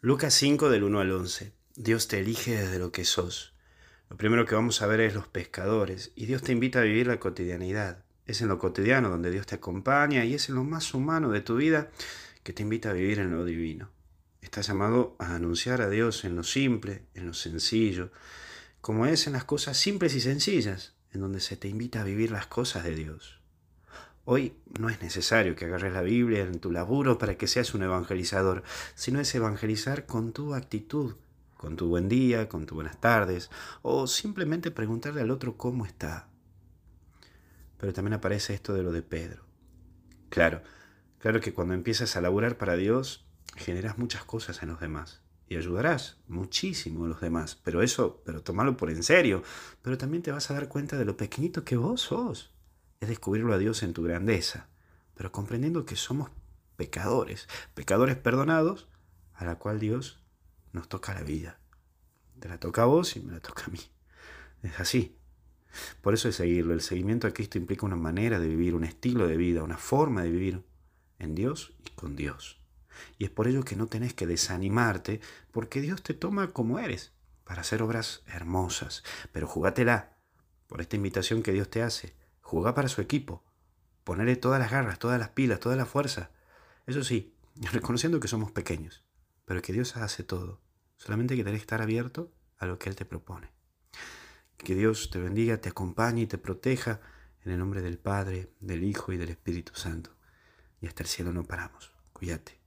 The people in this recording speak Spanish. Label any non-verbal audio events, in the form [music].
Lucas 5 del 1 al 11. Dios te elige desde lo que sos. Lo primero que vamos a ver es los pescadores y Dios te invita a vivir la cotidianidad. Es en lo cotidiano donde Dios te acompaña y es en lo más humano de tu vida que te invita a vivir en lo divino. Estás llamado a anunciar a Dios en lo simple, en lo sencillo, como es en las cosas simples y sencillas, en donde se te invita a vivir las cosas de Dios. Hoy no es necesario que agarres la Biblia en tu laburo para que seas un evangelizador, sino es evangelizar con tu actitud, con tu buen día, con tu buenas tardes, o simplemente preguntarle al otro cómo está. Pero también aparece esto de lo de Pedro. Claro, claro que cuando empiezas a laburar para Dios, generas muchas cosas en los demás y ayudarás muchísimo a los demás, pero eso, pero tomalo por en serio, pero también te vas a dar cuenta de lo pequeñito que vos sos es descubrirlo a Dios en tu grandeza, pero comprendiendo que somos pecadores, pecadores perdonados, a la cual Dios nos toca la vida. Te la toca a vos y me la toca a mí. Es así. Por eso es seguirlo. El seguimiento a Cristo implica una manera de vivir, un estilo de vida, una forma de vivir en Dios y con Dios. Y es por ello que no tenés que desanimarte, porque Dios te toma como eres, para hacer obras hermosas. Pero jugátela por esta invitación que Dios te hace jugar para su equipo, ponerle todas las garras, todas las pilas, toda la fuerza. Eso sí, [laughs] reconociendo que somos pequeños, pero que Dios hace todo. Solamente que que estar abierto a lo que Él te propone. Que Dios te bendiga, te acompañe y te proteja en el nombre del Padre, del Hijo y del Espíritu Santo. Y hasta el cielo no paramos. Cuídate.